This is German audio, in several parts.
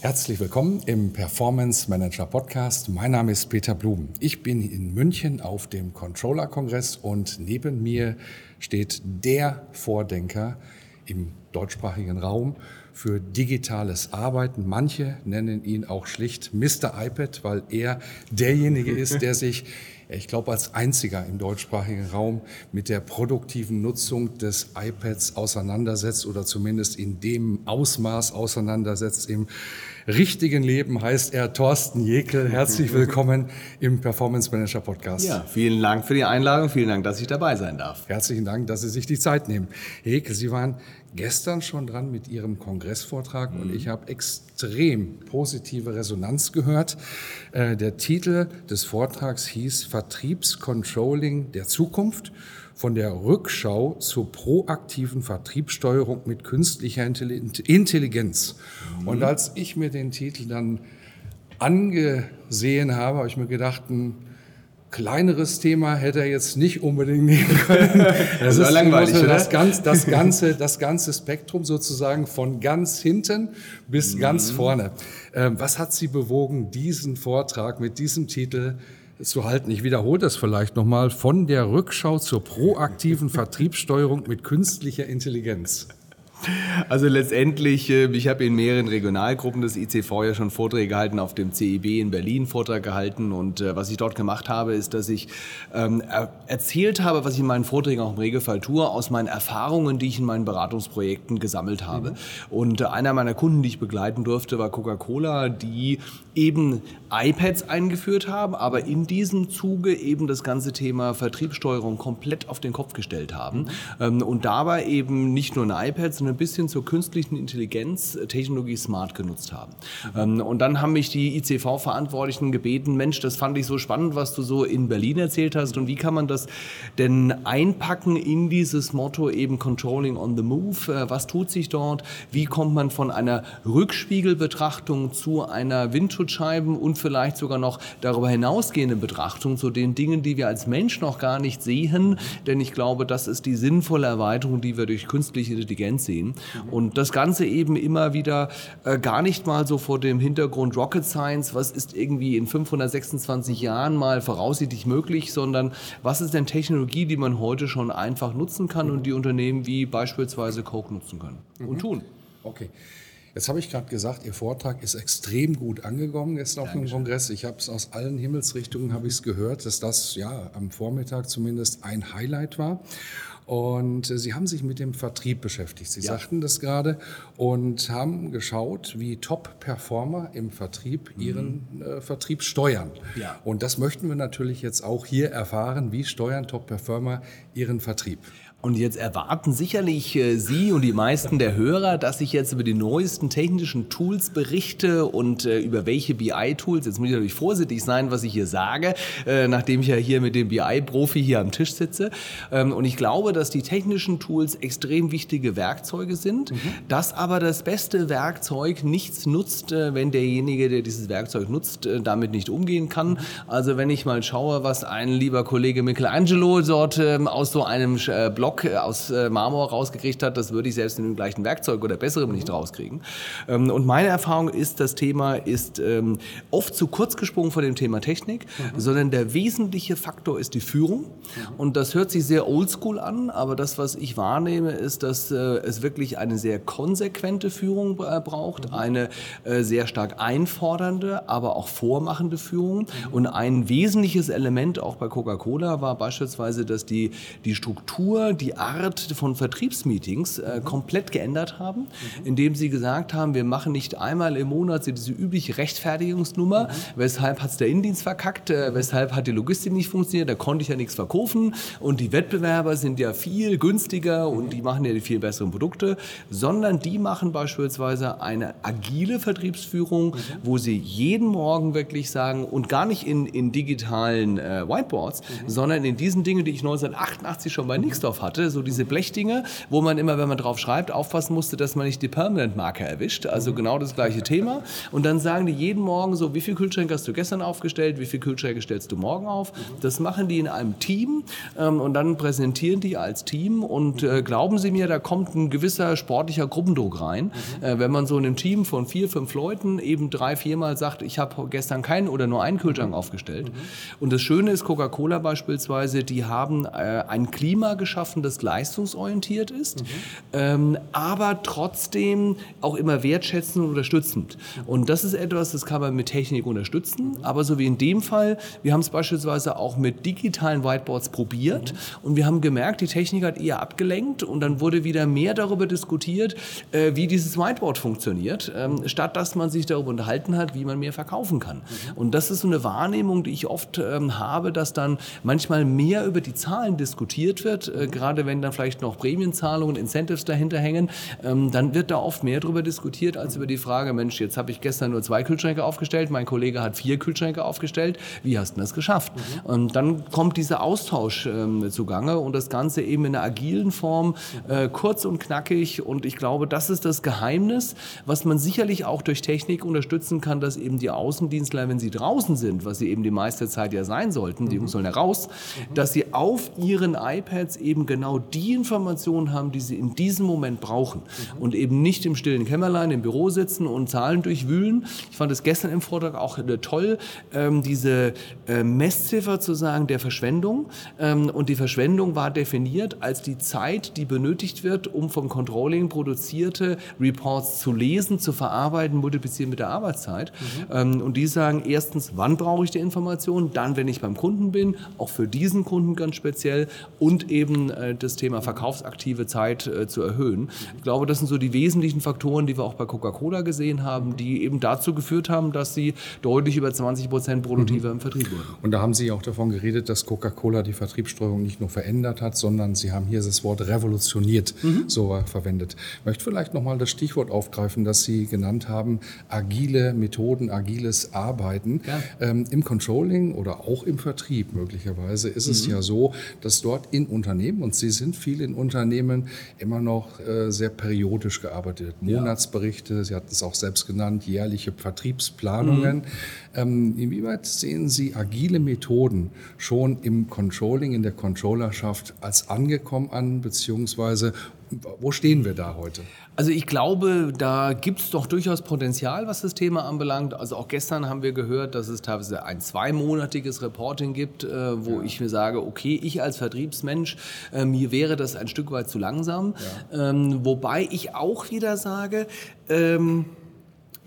Herzlich willkommen im Performance Manager Podcast. Mein Name ist Peter Blum. Ich bin in München auf dem Controller Kongress und neben mir steht der Vordenker im deutschsprachigen Raum für digitales Arbeiten. Manche nennen ihn auch schlicht Mr. iPad, weil er derjenige ist, der sich ich glaube, als einziger im deutschsprachigen Raum mit der produktiven Nutzung des iPads auseinandersetzt oder zumindest in dem Ausmaß auseinandersetzt. Im richtigen Leben heißt er Thorsten Jekel. Herzlich willkommen im Performance Manager Podcast. Ja, vielen Dank für die Einladung. Vielen Dank, dass ich dabei sein darf. Herzlichen Dank, dass Sie sich die Zeit nehmen. Jekel, Sie waren gestern schon dran mit Ihrem Kongressvortrag mhm. und ich habe extrem positive Resonanz gehört. Äh, der Titel des Vortrags hieß Vertriebscontrolling der Zukunft von der Rückschau zur proaktiven Vertriebssteuerung mit künstlicher Intelligenz. Mhm. Und als ich mir den Titel dann angesehen habe, habe ich mir gedacht, ein kleineres Thema hätte er jetzt nicht unbedingt nehmen können. Das, das ist langweilig, oder? Das, ganz, das, ganze, das ganze Spektrum sozusagen von ganz hinten bis mhm. ganz vorne. Ähm, was hat Sie bewogen, diesen Vortrag mit diesem Titel zu halten? Ich wiederhole das vielleicht nochmal. Von der Rückschau zur proaktiven Vertriebssteuerung mit künstlicher Intelligenz. Also letztendlich, äh, ich habe in mehreren Regionalgruppen des ICV ja schon Vorträge gehalten, auf dem CEB in Berlin Vortrag gehalten und äh, was ich dort gemacht habe, ist, dass ich ähm, erzählt habe, was ich in meinen Vorträgen auch im Regelfall tue, aus meinen Erfahrungen, die ich in meinen Beratungsprojekten gesammelt habe. Mhm. Und äh, einer meiner Kunden, die ich begleiten durfte, war Coca-Cola, die eben iPads eingeführt haben, aber in diesem Zuge eben das ganze Thema Vertriebssteuerung komplett auf den Kopf gestellt haben mhm. ähm, und dabei eben nicht nur ein iPad, sondern ein bisschen zur künstlichen Intelligenz äh, Technologie Smart genutzt haben. Mhm. und dann haben mich die ICV-Verantwortlichen gebeten, Mensch, das fand ich so spannend, was du so in Berlin erzählt hast und wie kann man das denn einpacken in dieses Motto eben Controlling on the Move? Äh, was tut sich dort? Wie kommt man von einer Rückspiegelbetrachtung zu einer Windschutzscheiben und vielleicht sogar noch darüber hinausgehende Betrachtung zu den Dingen, die wir als Mensch noch gar nicht sehen? Denn ich glaube, das ist die sinnvolle Erweiterung, die wir durch künstliche Intelligenz sehen sehen. Und das Ganze eben immer wieder äh, gar nicht mal so vor dem Hintergrund Rocket Science, was ist irgendwie in 526 Jahren mal voraussichtlich möglich, sondern was ist denn Technologie, die man heute schon einfach nutzen kann und die Unternehmen wie beispielsweise Coke nutzen können und mhm. tun. Okay. Jetzt habe ich gerade gesagt, Ihr Vortrag ist extrem gut angekommen jetzt auf dem Kongress. Ich habe es aus allen Himmelsrichtungen habe ich es gehört, dass das ja am Vormittag zumindest ein Highlight war. Und äh, Sie haben sich mit dem Vertrieb beschäftigt. Sie ja. sagten das gerade und haben geschaut, wie Top-Performer im Vertrieb mhm. ihren äh, Vertrieb steuern. Ja. Und das möchten wir natürlich jetzt auch hier erfahren. Wie steuern Top-Performer ihren Vertrieb? Und jetzt erwarten sicherlich äh, Sie und die meisten der Hörer, dass ich jetzt über die neuesten technischen Tools berichte und äh, über welche BI-Tools. Jetzt muss ich natürlich vorsichtig sein, was ich hier sage, äh, nachdem ich ja hier mit dem BI-Profi hier am Tisch sitze. Ähm, und ich glaube, dass die technischen Tools extrem wichtige Werkzeuge sind, mhm. dass aber das beste Werkzeug nichts nutzt, wenn derjenige, der dieses Werkzeug nutzt, damit nicht umgehen kann. Also wenn ich mal schaue, was ein lieber Kollege Michelangelo dort ähm, aus so einem Blog Block äh, aus äh, Marmor rausgekriegt hat, das würde ich selbst in dem gleichen Werkzeug oder besserem nicht rauskriegen. Ähm, und meine Erfahrung ist, das Thema ist ähm, oft zu kurz gesprungen von dem Thema Technik, mhm. sondern der wesentliche Faktor ist die Führung. Mhm. Und das hört sich sehr oldschool an, aber das, was ich wahrnehme, ist, dass äh, es wirklich eine sehr konsequente Führung braucht, mhm. eine sehr stark einfordernde, aber auch vormachende Führung. Und ein wesentliches Element auch bei Coca-Cola war beispielsweise, dass die, die Struktur, die Art von Vertriebsmeetings äh, komplett geändert haben, indem sie gesagt haben, wir machen nicht einmal im Monat diese übliche Rechtfertigungsnummer, weshalb hat es der Indienst verkackt, äh, weshalb hat die Logistik nicht funktioniert, da konnte ich ja nichts verkaufen. Und die Wettbewerber sind ja viel günstiger und die machen ja die viel besseren Produkte, sondern die machen beispielsweise eine agile Vertriebsführung, wo sie jeden Morgen wirklich sagen und gar nicht in, in digitalen äh, Whiteboards, sondern in diesen Dingen, die ich 1988 schon bei Nixdorf hatte, so diese Blechdinge, wo man immer, wenn man drauf schreibt, aufpassen musste, dass man nicht die Permanent-Marke erwischt, also genau das gleiche Thema. Und dann sagen die jeden Morgen so, wie viel Kühlschränke hast du gestern aufgestellt, wie viel Kühlschränke stellst du morgen auf. Das machen die in einem Team ähm, und dann präsentieren die als Team. Und äh, glauben Sie mir, da kommt ein gewisser sportlicher Gruppendruck rein. Äh, wenn man so in einem Team von vier, fünf Leuten eben drei, viermal sagt, ich habe gestern keinen oder nur einen Kühlschrank aufgestellt. Und das Schöne ist, Coca-Cola beispielsweise, die haben äh, ein Klima geschaffen, das leistungsorientiert ist, ähm, aber trotzdem auch immer wertschätzend und unterstützend. Und das ist etwas, das kann man mit Technik unterstützen, aber so wie in dem Fall, wir haben es beispielsweise auch mit digitalen Whiteboards probiert und wir haben gemerkt, die Technik hat eher abgelenkt und dann wurde wieder mehr darüber diskutiert, äh, wie dieses Whiteboard funktioniert, ähm, statt dass man sich darüber unterhalten hat, wie man mehr verkaufen kann. Und das ist so eine Wahrnehmung, die ich oft ähm, habe, dass dann manchmal mehr über die Zahlen diskutiert wird, äh, gerade wenn dann vielleicht noch Prämienzahlungen, Incentives dahinter hängen, ähm, dann wird da oft mehr darüber diskutiert, als über die Frage, Mensch, jetzt habe ich gestern nur zwei Kühlschränke aufgestellt, mein Kollege hat vier Kühlschränke aufgestellt, wie hast du das geschafft? Und dann kommt dieser Austausch ähm, zugange und das Ganze eben in einer agilen Form, äh, kurz und knackig. Und ich glaube, das ist das Geheimnis, was man sicherlich auch durch Technik unterstützen kann, dass eben die Außendienstler, wenn sie draußen sind, was sie eben die meiste Zeit ja sein sollten, die Jungs sollen ja raus, dass sie auf ihren iPads eben genau die Informationen haben, die sie in diesem Moment brauchen und eben nicht im stillen Kämmerlein im Büro sitzen und Zahlen durchwühlen. Ich fand es gestern im Vortrag auch äh, toll, ähm, diese äh, Messziffer zu sagen der Verschwendung. Ähm, und die Verschwendung war definiert als die Zeit, die benötigt wird, um vom Controlling produzierte Reports zu lesen, zu verarbeiten, multiplizieren mit der Arbeitszeit. Ähm, und die sagen erstens, wann brauche ich die Information, dann, wenn ich beim Kunden bin, auch für diesen Kunden ganz speziell und eben äh, das Thema verkaufsaktive Zeit äh, zu erhöhen. Ich glaube, das sind so die wesentlichen Faktoren, die wir auch bei Coca-Cola gesehen haben, die eben dazu geführt haben, dass sie deutlich über 20 Prozent produktiver im Vertrieb wurden. Und da haben Sie auch davon geredet, dass Coca-Cola die Vertriebssteuerung nicht nur verändert hat, sondern Sie haben hier das Wort revolutioniert so äh, verwendet. Ich möchte vielleicht nochmal das Stichwort aufgreifen, das Sie genannt haben, agile Methoden, agiles Arbeiten. Ja. Ähm, Im Controlling oder auch im Vertrieb möglicherweise ist es ja so, dass dort in Unternehmen, und Sie sind viel in Unternehmen, immer noch äh, sehr periodisch gearbeitet. Monatsberichte, Sie hatten es auch selbst genannt, jährliche Vertriebsplanungen. Ähm, inwieweit sehen Sie agile Methoden schon im Controlling, in der Controllerschaft als angekommen an, beziehungsweise wo stehen wir da heute? Also ich glaube, da gibt es doch durchaus Potenzial, was das Thema anbelangt. Also auch gestern haben wir gehört, dass es teilweise ein zweimonatiges Reporting gibt, äh, wo ich mir sage, okay, ich als Vertriebsmensch, äh, mir wäre das ein Stück weit zu langsam. Ähm, wobei ich auch wieder sage, ähm,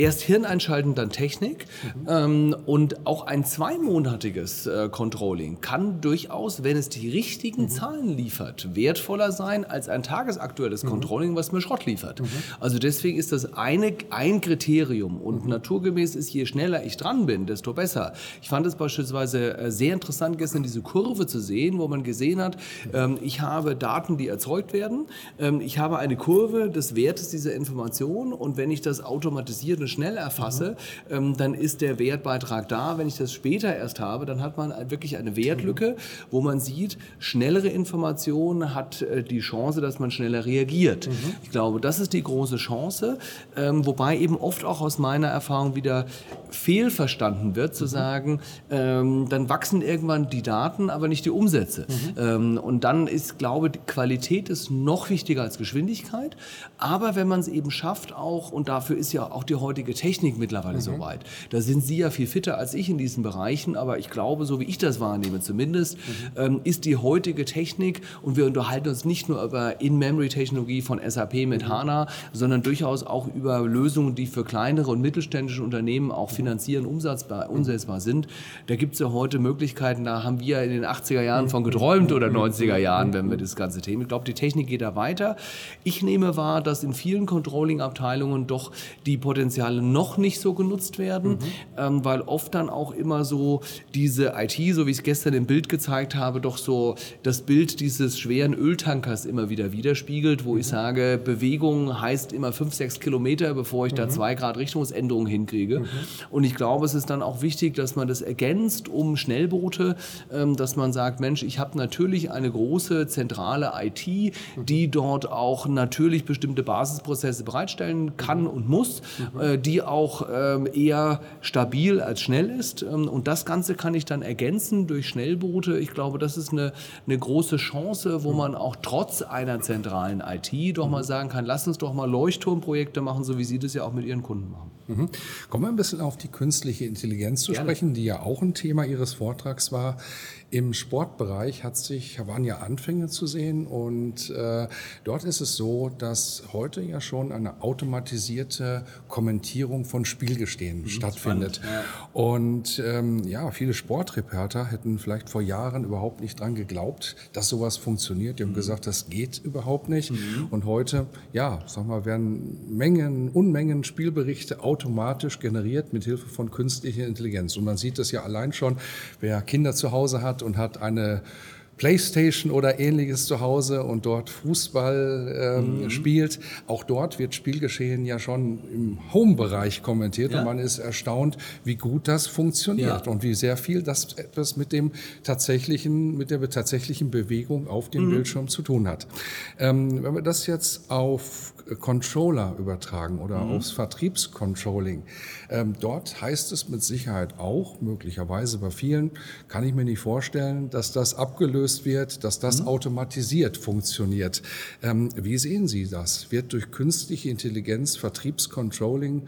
Erst Hirn einschalten, dann Technik. Ähm, und auch ein zweimonatiges äh, Controlling kann durchaus, wenn es die richtigen Zahlen liefert, wertvoller sein als ein tagesaktuelles Controlling, was mir Schrott liefert. Also deswegen ist das eine, ein Kriterium. Und naturgemäß ist, je schneller ich dran bin, desto besser. Ich fand es beispielsweise äh, sehr interessant, gestern diese Kurve zu sehen, wo man gesehen hat, ähm, ich habe Daten, die erzeugt werden. Ähm, ich habe eine Kurve des Wertes dieser Information. Und wenn ich das automatisiert und schnell erfasse, ähm, dann ist der Wertbeitrag da. Wenn ich das später erst habe, dann hat man wirklich eine Wertlücke, wo man sieht, schnellere Information hat äh, die Chance, dass man schneller reagiert. Ich glaube, das ist die große Chance, ähm, wobei eben oft auch aus meiner Erfahrung wieder fehlverstanden wird, zu sagen, ähm, dann wachsen irgendwann die Daten, aber nicht die Umsätze. Ähm, und dann ist, glaube ich, Qualität ist noch wichtiger als Geschwindigkeit. Aber wenn man es eben schafft, auch, und dafür ist ja auch die heutige heutige Technik mittlerweile mhm. so weit? Da sind Sie ja viel fitter als ich in diesen Bereichen, aber ich glaube, so wie ich das wahrnehme zumindest, mhm. ähm, ist die heutige Technik, und wir unterhalten uns nicht nur über In-Memory-Technologie von SAP mit mhm. HANA, sondern durchaus auch über Lösungen, die für kleinere und mittelständische Unternehmen auch finanzieren, umsetzbar, umsetzbar sind. Da gibt es ja heute Möglichkeiten, da haben wir in den 80er Jahren von geträumt oder 90er Jahren, wenn wir das ganze Thema. Ich glaube, die Technik geht da weiter. Ich nehme wahr, dass in vielen Controlling-Abteilungen doch die Potenziale noch nicht so genutzt werden, mhm. ähm, weil oft dann auch immer so diese IT, so wie ich es gestern im Bild gezeigt habe, doch so das Bild dieses schweren Öltankers immer wieder widerspiegelt, wo mhm. ich sage, Bewegung heißt immer fünf, sechs Kilometer, bevor ich mhm. da zwei Grad Richtungsänderungen hinkriege. Mhm. Und ich glaube, es ist dann auch wichtig, dass man das ergänzt um Schnellboote, ähm, dass man sagt, Mensch, ich habe natürlich eine große zentrale IT, mhm. die dort auch natürlich bestimmte Basisprozesse bereitstellen kann und muss, mhm. Äh, die auch ähm, eher stabil als schnell ist. Ähm, und das Ganze kann ich dann ergänzen durch Schnellboote. Ich glaube, das ist eine, eine große Chance, wo man auch trotz einer zentralen IT doch mal sagen kann, lass uns doch mal Leuchtturmprojekte machen, so wie Sie das ja auch mit Ihren Kunden machen. Mhm. Kommen wir ein bisschen auf die künstliche Intelligenz zu Gerne. sprechen, die ja auch ein Thema Ihres Vortrags war. Im Sportbereich hat sich, waren ja Anfänge zu sehen und äh, dort ist es so, dass heute ja schon eine automatisierte Kommentierung von Spielgestehen mhm, stattfindet. ja. Und ähm, ja, viele Sportreporter hätten vielleicht vor Jahren überhaupt nicht dran geglaubt, dass sowas funktioniert. Die haben mhm. gesagt, das geht überhaupt nicht. Mhm. Und heute, ja, sag mal, werden Mengen, Unmengen Spielberichte automatisch generiert mit Hilfe von künstlicher Intelligenz. Und man sieht das ja allein schon, wer Kinder zu Hause hat und hat eine Playstation oder ähnliches zu Hause und dort Fußball ähm, mhm. spielt. Auch dort wird Spielgeschehen ja schon im Home-Bereich kommentiert ja. und man ist erstaunt, wie gut das funktioniert ja. und wie sehr viel das etwas mit dem tatsächlichen, mit der tatsächlichen Bewegung auf dem mhm. Bildschirm zu tun hat. Ähm, wenn wir das jetzt auf Controller übertragen oder mhm. aufs Vertriebscontrolling. Ähm, dort heißt es mit Sicherheit auch, möglicherweise bei vielen, kann ich mir nicht vorstellen, dass das abgelöst wird, dass das mhm. automatisiert funktioniert. Ähm, wie sehen Sie das? Wird durch künstliche Intelligenz Vertriebscontrolling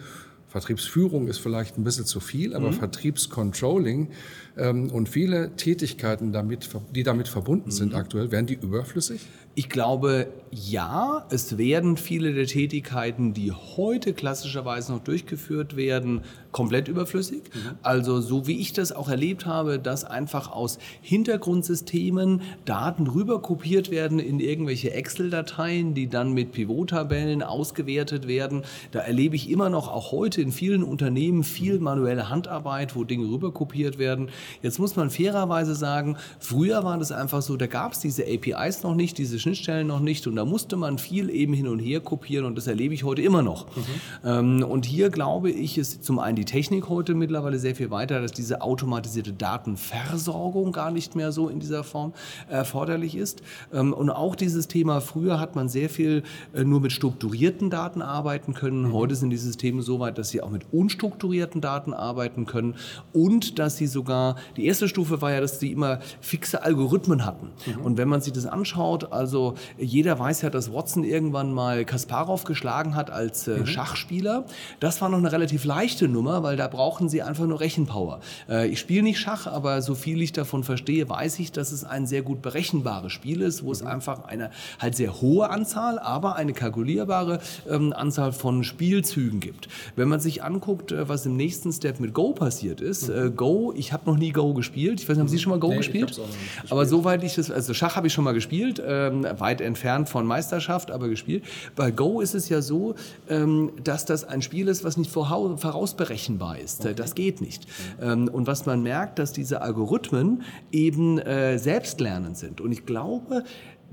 Vertriebsführung ist vielleicht ein bisschen zu viel, aber mhm. Vertriebscontrolling ähm, und viele Tätigkeiten, damit, die damit verbunden mhm. sind aktuell, werden die überflüssig? Ich glaube, ja, es werden viele der Tätigkeiten, die heute klassischerweise noch durchgeführt werden, komplett überflüssig. Mhm. Also so wie ich das auch erlebt habe, dass einfach aus Hintergrundsystemen Daten rüberkopiert werden in irgendwelche Excel-Dateien, die dann mit Pivot-Tabellen ausgewertet werden. Da erlebe ich immer noch auch heute in vielen Unternehmen viel manuelle Handarbeit, wo Dinge rüberkopiert werden. Jetzt muss man fairerweise sagen, früher war das einfach so, da gab es diese APIs noch nicht, diese Schnittstellen noch nicht und da musste man viel eben hin und her kopieren und das erlebe ich heute immer noch. Mhm. Ähm, und hier glaube ich, ist zum einen die Technik heute mittlerweile sehr viel weiter, dass diese automatisierte Datenversorgung gar nicht mehr so in dieser Form erforderlich ist. Ähm, und auch dieses Thema, früher hat man sehr viel äh, nur mit strukturierten Daten arbeiten können. Mhm. Heute sind die Systeme so weit, dass sie auch mit unstrukturierten Daten arbeiten können und dass sie sogar, die erste Stufe war ja, dass sie immer fixe Algorithmen hatten. Mhm. Und wenn man sich das anschaut, also jeder weiß ja, dass Watson irgendwann mal Kasparov geschlagen hat als äh, mhm. Schachspieler. Das war noch eine relativ leichte Nummer, weil da brauchen sie einfach nur Rechenpower. Äh, ich spiele nicht Schach, aber so viel ich davon verstehe, weiß ich, dass es ein sehr gut berechenbares Spiel ist, wo mhm. es einfach eine halt sehr hohe Anzahl, aber eine kalkulierbare ähm, Anzahl von Spielzügen gibt. Wenn man sich anguckt, äh, was im nächsten Step mit Go passiert ist, mhm. Äh, Go, ich habe noch nie Go gespielt. Ich weiß nicht, haben Sie schon mal Go nee, gespielt? gespielt? Aber soweit ich das, also Schach habe ich schon mal gespielt. Ähm, weit entfernt von Meisterschaft, aber gespielt. Bei Go ist es ja so, ähm, dass das ein Spiel ist, was nicht vorausberechenbar ist. Okay. Das geht nicht. Ähm, und was man merkt, dass diese Algorithmen eben äh, selbstlernend sind. Und ich glaube,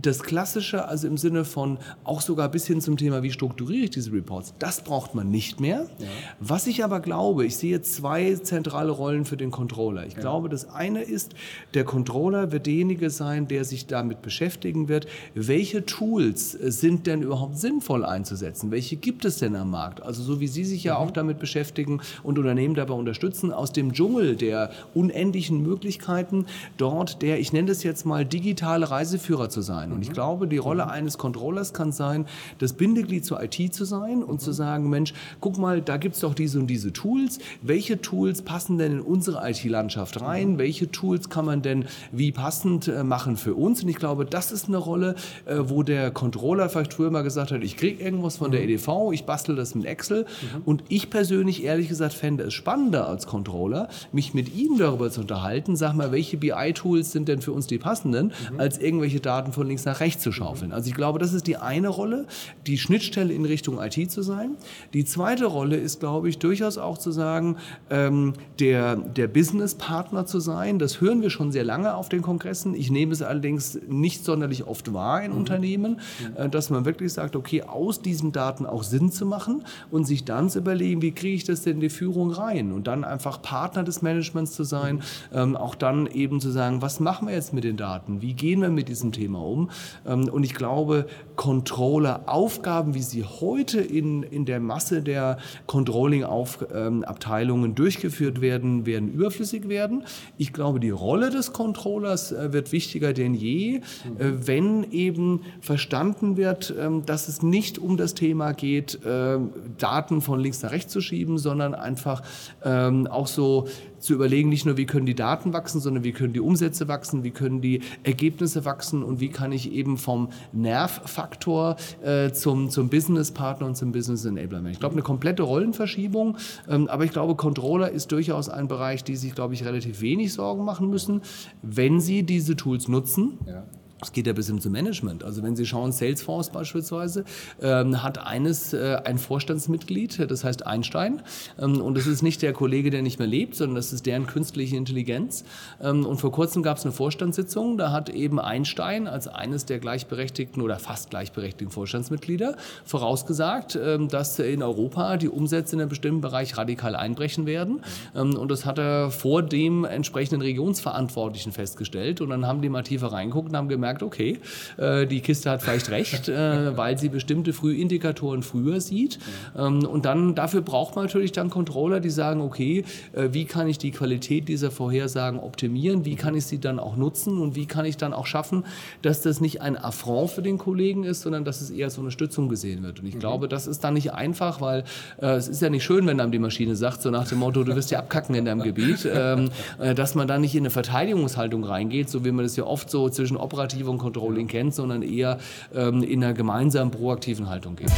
das Klassische, also im Sinne von auch sogar bis hin zum Thema, wie strukturiere ich diese Reports, das braucht man nicht mehr. Ja. Was ich aber glaube, ich sehe zwei zentrale Rollen für den Controller. Ich ja. glaube, das eine ist, der Controller wird derjenige sein, der sich damit beschäftigen wird, welche Tools sind denn überhaupt sinnvoll einzusetzen? Welche gibt es denn am Markt? Also so wie Sie sich ja mhm. auch damit beschäftigen und Unternehmen dabei unterstützen, aus dem Dschungel der unendlichen Möglichkeiten dort der, ich nenne das jetzt mal, digitale Reiseführer zu sein. Sein. Und ich glaube, die Rolle eines Controllers kann sein, das Bindeglied zur IT zu sein und zu sagen, Mensch, guck mal, da gibt es doch diese und diese Tools. Welche Tools passen denn in unsere IT-Landschaft rein? Welche Tools kann man denn wie passend äh, machen für uns? Und ich glaube, das ist eine Rolle, äh, wo der Controller vielleicht früher mal gesagt hat, ich kriege irgendwas von der EDV, ich bastel das mit Excel. Und ich persönlich, ehrlich gesagt, fände es spannender als Controller, mich mit ihm darüber zu unterhalten, sag mal, welche BI-Tools sind denn für uns die passenden, mhm. als irgendwelche Daten von links nach rechts zu schaufeln. Also ich glaube, das ist die eine Rolle, die Schnittstelle in Richtung IT zu sein. Die zweite Rolle ist, glaube ich, durchaus auch zu sagen, ähm, der, der Business-Partner zu sein. Das hören wir schon sehr lange auf den Kongressen. Ich nehme es allerdings nicht sonderlich oft wahr in mhm. Unternehmen. Äh, dass man wirklich sagt, okay, aus diesen Daten auch Sinn zu machen und sich dann zu überlegen, wie kriege ich das denn in die Führung rein und dann einfach Partner des Managements zu sein, mhm. ähm, auch dann eben zu sagen, was machen wir jetzt mit den Daten, wie gehen wir mit diesem Thema um ähm, und ich glaube, Controller-Aufgaben, wie sie heute in, in der Masse der Controlling-Abteilungen ähm, durchgeführt werden, werden überflüssig werden. Ich glaube, die Rolle des Controllers äh, wird wichtiger denn je, äh, wenn eben verstanden wird, ähm, dass es nicht um das Thema geht, äh, Daten von links nach rechts zu schieben, sondern einfach auch so zu überlegen, nicht nur wie können die Daten wachsen, sondern wie können die Umsätze wachsen, wie können die Ergebnisse wachsen und wie kann ich eben vom Nervfaktor äh, zum, zum Business-Partner und zum Business-Enabler werden. Ich glaube, eine komplette Rollenverschiebung, ähm, aber ich glaube, Controller ist durchaus ein Bereich, die sich, glaube ich, relativ wenig Sorgen machen müssen, wenn sie diese Tools nutzen. Ja es geht ja bis hin zum Management. Also wenn Sie schauen, Salesforce beispielsweise ähm, hat eines äh, ein Vorstandsmitglied, das heißt Einstein. Ähm, und das ist nicht der Kollege, der nicht mehr lebt, sondern das ist deren künstliche Intelligenz. Ähm, und vor kurzem gab es eine Vorstandssitzung, da hat eben Einstein als eines der gleichberechtigten oder fast gleichberechtigten Vorstandsmitglieder vorausgesagt, ähm, dass in Europa die Umsätze in einem bestimmten Bereich radikal einbrechen werden. Ähm, und das hat er vor dem entsprechenden Regionsverantwortlichen festgestellt. Und dann haben die mal tiefer reinguckt und haben gemerkt, gemerkt, okay, äh, die Kiste hat vielleicht recht, äh, weil sie bestimmte Frühindikatoren früher sieht. Ähm, und dann dafür braucht man natürlich dann Controller, die sagen, okay, äh, wie kann ich die Qualität dieser Vorhersagen optimieren, wie kann ich sie dann auch nutzen und wie kann ich dann auch schaffen, dass das nicht ein Affront für den Kollegen ist, sondern dass es eher als Unterstützung gesehen wird. Und ich mhm. glaube, das ist dann nicht einfach, weil es ist ja nicht schön, wenn einem die Maschine sagt, so nach dem Motto, du wirst ja abkacken in deinem Gebiet, ähm, äh, dass man da nicht in eine Verteidigungshaltung reingeht, so wie man das ja oft so zwischen operativ und Controlling kennt, sondern eher ähm, in einer gemeinsamen proaktiven Haltung geht.